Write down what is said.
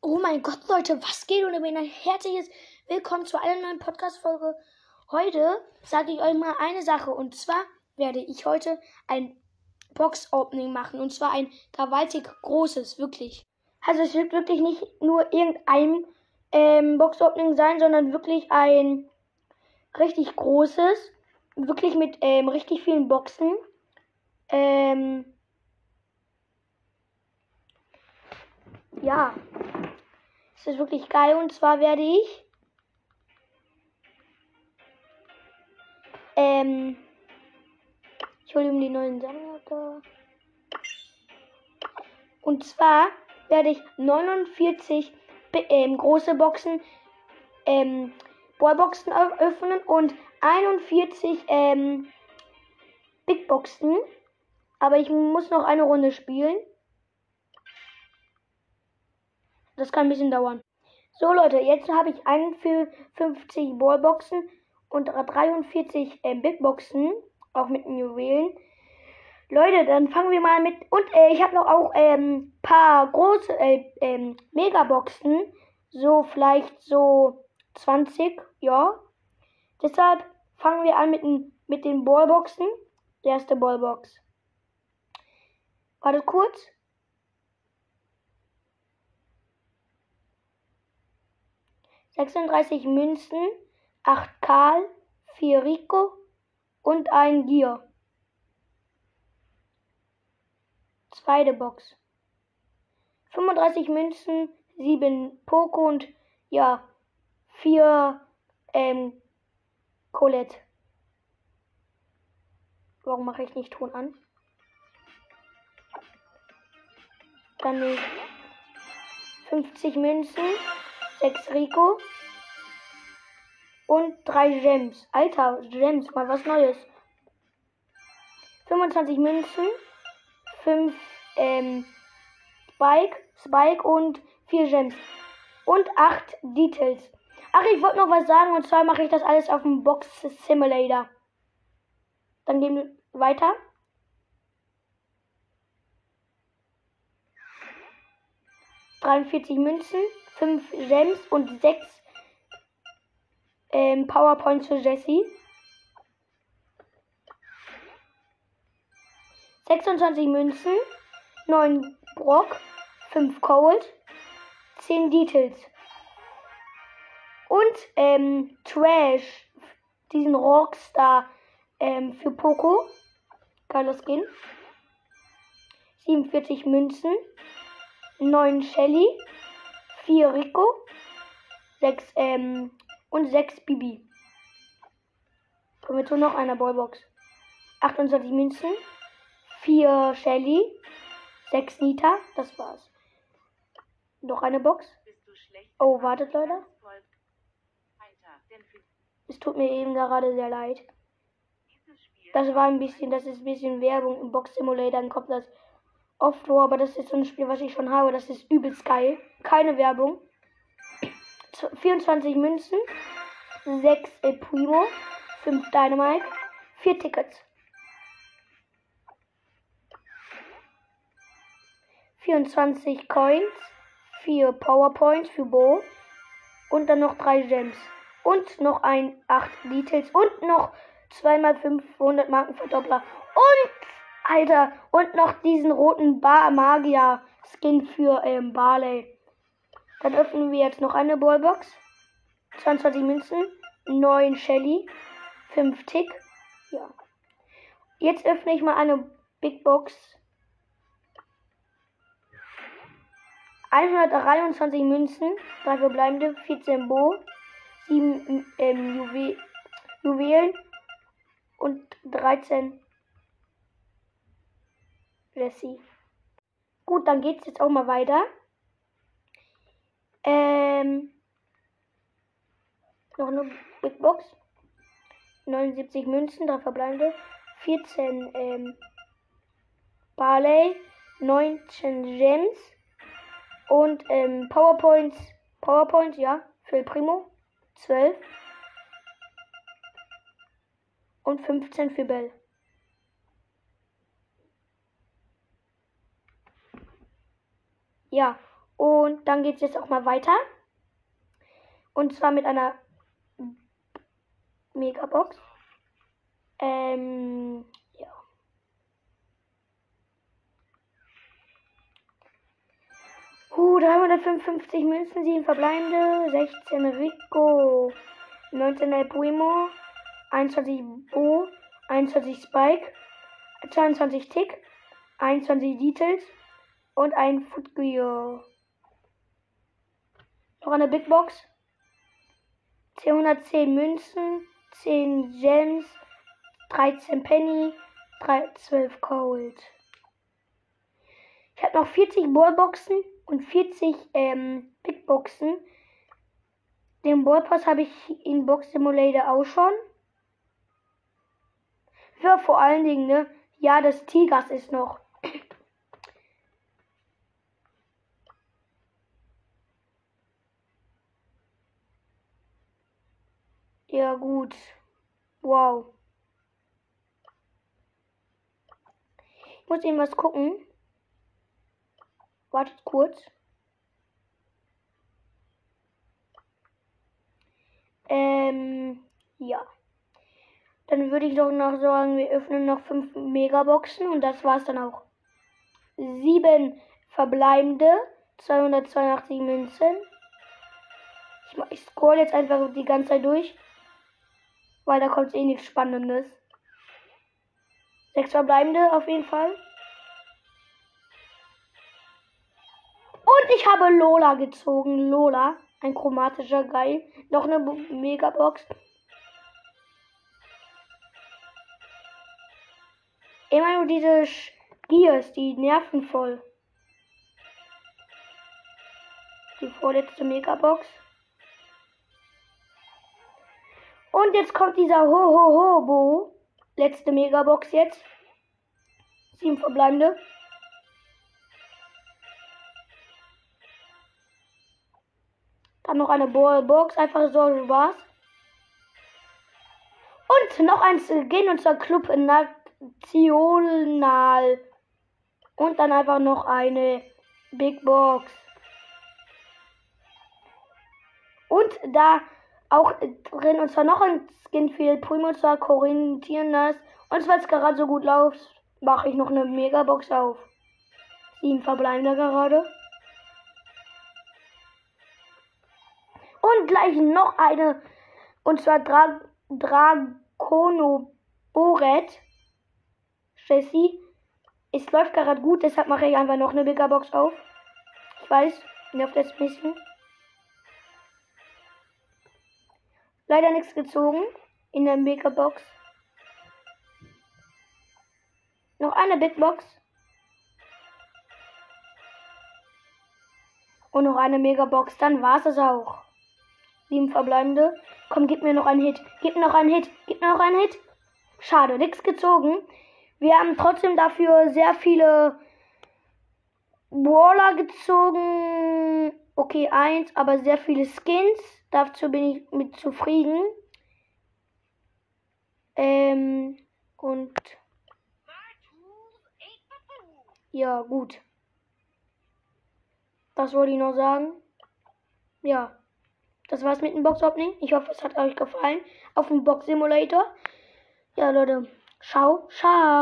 Oh mein Gott, Leute, was geht? Und ein herzliches Willkommen zu einer neuen Podcast-Folge. Heute sage ich euch mal eine Sache. Und zwar werde ich heute ein Box-Opening machen. Und zwar ein gewaltig großes, wirklich. Also es wird wirklich nicht nur irgendein ähm, Box-Opening sein, sondern wirklich ein richtig großes. Wirklich mit ähm, richtig vielen Boxen. Ähm, ja, es ist wirklich geil. Und zwar werde ich ähm, ich hole ihm die neuen Sammler. Und zwar werde ich 49 ähm, große Boxen, ähm, Ballboxen öffnen und 41 ähm, Big Boxen. Aber ich muss noch eine Runde spielen. Das kann ein bisschen dauern. So Leute, jetzt habe ich 51 Ballboxen und 43 äh, Big Boxen, auch mit Juwelen. Leute, dann fangen wir mal mit. Und äh, ich habe noch auch ein ähm, paar große äh, ähm, Megaboxen. So vielleicht so 20, ja. Deshalb fangen wir an mit, mit den Ballboxen. Erste Ballbox. Wartet kurz. 36 Münzen, 8 Karl, 4 Rico und ein Gier. Zweite Box. 35 Münzen, 7 Poco und ja, 4 ähm, Colette. Warum mache ich nicht Ton an? Dann 50 Münzen, 6 Rico und 3 Gems. Alter, Gems, mal was Neues. 25 Münzen, 5 ähm, Spike, Spike und 4 Gems. Und 8 Details. Ach, ich wollte noch was sagen und zwar mache ich das alles auf dem Box Simulator. Dann gehen wir weiter. Dreiundvierzig Münzen, 5 Gems und 6 ähm, Powerpoints für Jesse. 26 Münzen, 9 Brock, 5 Cold, 10 Details. Und ähm, Trash, diesen Rockstar ähm, für Poco. Geiler Skin. 47 Münzen, 9 Shelly, 4 Rico, 6 ähm, und 6 Bibi. Kommen wir zu noch einer Ballbox. 28 Münzen, 4 Shelly, 6 Nita, das war's. Noch eine Box. Oh, wartet Leute. Es tut mir eben gerade sehr leid. Das war ein bisschen, das ist ein bisschen Werbung im Box Simulator, dann kommt das oft vor, aber das ist so ein Spiel, was ich schon habe. Das ist übelst geil. Keine Werbung. 24 Münzen, 6 El Primo, 5 Dynamite, 4 Tickets. 24 Coins, 4 Powerpoints für Bo und dann noch 3 Gems. Und noch ein 8 Details und noch 2 mal 500 Marken Verdoppler. Und, Alter, und noch diesen roten Bar Magier Skin für ähm, Barley. Dann öffnen wir jetzt noch eine Ballbox. 22 Münzen, 9 Shelly, 5 Tick. Ja. Jetzt öffne ich mal eine Big Box. 123 Münzen, 3 verbleibende, 14 Bo, 7 ähm, Juwe Juwelen und 13 Jessie. Gut, dann geht's jetzt auch mal weiter. Ähm, noch eine Big Box. 79 Münzen, 3 verbleibende. 14 ähm, Barley, 19 Gems und ähm, Powerpoints, Powerpoints, ja, für Primo, 12 und 15 für Bell. Ja, Und dann geht es jetzt auch mal weiter. Und zwar mit einer Megabox. Ähm, ja. Uh, 355 Münzen, 7 verbleibende, 16 Rico, 19 El Primo, 21 Bo, 21 Spike, 22 Tick, 21 Details und ein Footgear. Noch eine Big Box. 210 Münzen, 10 Gems, 13 Penny, 3, 12 Gold. Ich habe noch 40 Ballboxen und 40 ähm, Big Boxen. Den Ballpass habe ich in Box Simulator auch schon. Ja, vor allen Dingen, ne? Ja, das Tigers ist noch. Ja, gut. Wow. Ich muss eben was gucken. Wartet kurz. Ähm, ja. Dann würde ich doch noch sagen, wir öffnen noch fünf Megaboxen und das war's dann auch. Sieben verbleibende, 282 Münzen. Ich, ich scroll jetzt einfach die ganze Zeit durch, weil da kommt eh nichts Spannendes. Sechs verbleibende auf jeden Fall. Und ich habe Lola gezogen. Lola. Ein chromatischer Geil. Noch eine Megabox. Immer nur diese Gears, die nerven voll. Die vorletzte Megabox. Und jetzt kommt dieser Ho-Ho-Ho-Bo. Letzte Megabox jetzt. Sieben verbleibende. Dann noch eine Box, einfach so Spaß. Und noch eins, gehen unser Club National. Und dann einfach noch eine Big Box. Und da auch drin, und zwar noch ein Skin für Primo, zwar Corinthians. Und weil es gerade so gut läuft, mache ich noch eine Megabox auf. Sieben verbleibende gerade. Und gleich noch eine. Und zwar Dra Dragono Boret. Jessie. Es läuft gerade gut, deshalb mache ich einfach noch eine Megabox auf. Ich weiß, nervt jetzt ein bisschen. Leider nichts gezogen in der Megabox. Noch eine Big Box. Und noch eine Megabox. Dann war es auch. Sieben verbleibende. Komm, gib mir noch einen Hit. Gib mir noch einen Hit. Gib mir noch einen Hit. Schade, nichts gezogen. Wir haben trotzdem dafür sehr viele Brawler gezogen. Okay, eins, aber sehr viele Skins. Dazu bin ich mit zufrieden. Ähm, und ja, gut. Das wollte ich noch sagen. Ja. Das war's mit dem Box-Opening. Ich hoffe, es hat euch gefallen. Auf dem Box Simulator. Ja, Leute. Ciao, ciao.